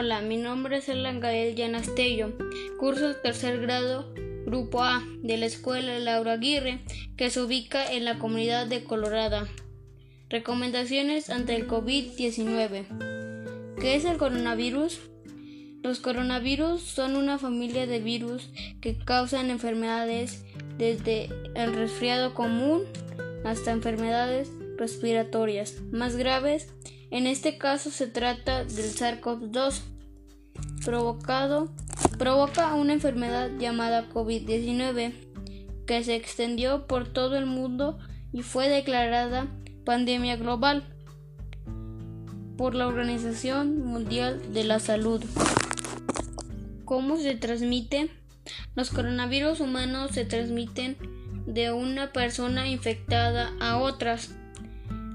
Hola, mi nombre es Elan Gael Llanastello, curso tercer grado, grupo A, de la escuela Laura Aguirre, que se ubica en la comunidad de Colorada. Recomendaciones ante el COVID-19. ¿Qué es el coronavirus? Los coronavirus son una familia de virus que causan enfermedades desde el resfriado común hasta enfermedades respiratorias más graves en este caso se trata del SARS-CoV-2 provocado provoca una enfermedad llamada COVID-19 que se extendió por todo el mundo y fue declarada pandemia global por la Organización Mundial de la Salud. ¿Cómo se transmite? Los coronavirus humanos se transmiten de una persona infectada a otras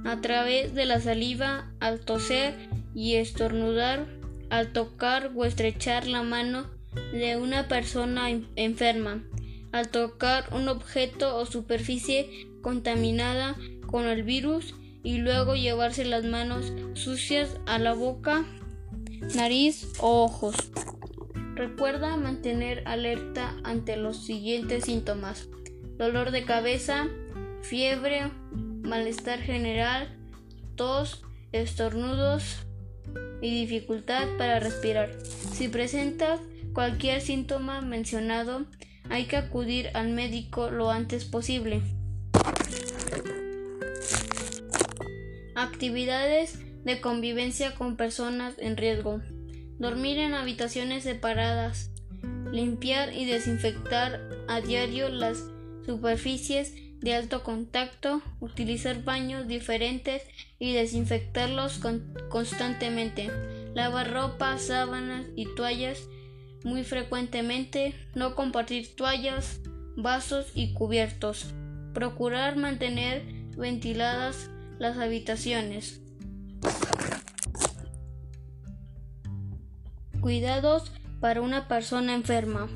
a través de la saliva al toser y estornudar, al tocar o estrechar la mano de una persona enferma, al tocar un objeto o superficie contaminada con el virus y luego llevarse las manos sucias a la boca, nariz o ojos. Recuerda mantener alerta ante los siguientes síntomas. Dolor de cabeza, fiebre, malestar general, tos, estornudos y dificultad para respirar. Si presenta cualquier síntoma mencionado, hay que acudir al médico lo antes posible. Actividades de convivencia con personas en riesgo. Dormir en habitaciones separadas. Limpiar y desinfectar a diario las superficies de alto contacto, utilizar baños diferentes y desinfectarlos constantemente, lavar ropa, sábanas y toallas muy frecuentemente, no compartir toallas, vasos y cubiertos, procurar mantener ventiladas las habitaciones. Cuidados para una persona enferma.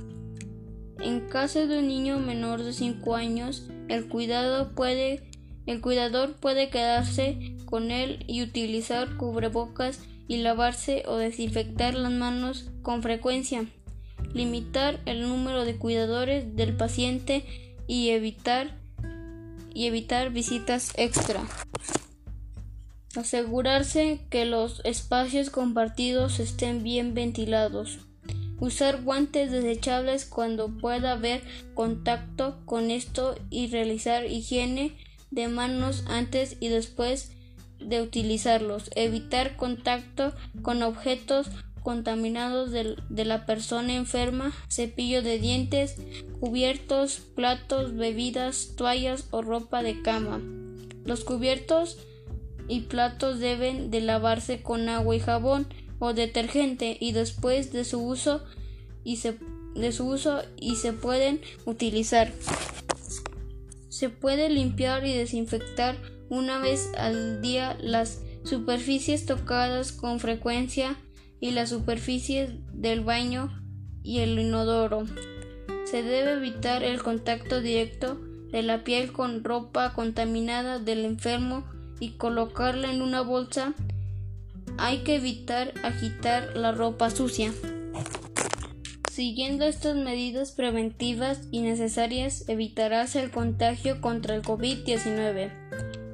En caso de un niño menor de 5 años, el, cuidado puede, el cuidador puede quedarse con él y utilizar cubrebocas y lavarse o desinfectar las manos con frecuencia. Limitar el número de cuidadores del paciente y evitar y evitar visitas extra. Asegurarse que los espacios compartidos estén bien ventilados. Usar guantes desechables cuando pueda haber contacto con esto y realizar higiene de manos antes y después de utilizarlos. Evitar contacto con objetos contaminados de, la persona enferma, cepillo de dientes, cubiertos, platos, bebidas, toallas o ropa de cama. Los cubiertos y platos deben de lavarse con agua y jabón o detergente y después de su uso y se, de su uso y se pueden utilizar. Se puede limpiar y desinfectar una vez al día las superficies tocadas con frecuencia y las superficies del baño y el inodoro. Se debe evitar el contacto directo de la piel con ropa contaminada del enfermo y colocarla en una bolsa hay que evitar agitar la ropa sucia. Siguiendo estas medidas preventivas y necesarias evitarás el contagio contra el COVID-19.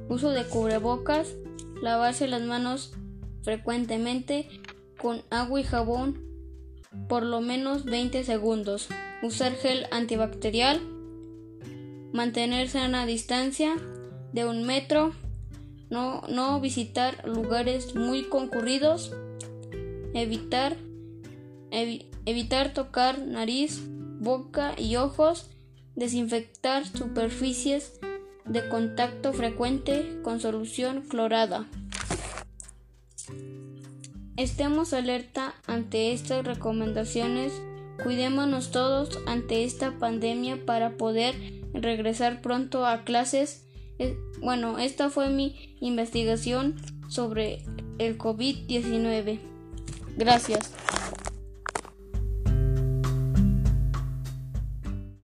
Uso de cubrebocas, lavarse las manos frecuentemente con agua y jabón por lo menos 20 segundos. Usar gel antibacterial, mantenerse a una distancia de un metro no, visitar lugares muy concurridos, evitar, evitar tocar nariz, boca y ojos, desinfectar superficies de contacto frecuente con solución clorada. Estemos alerta ante estas recomendaciones, cuidémonos todos ante esta pandemia para poder regresar pronto a clases bueno, esta fue mi investigación sobre el COVID-19. Gracias.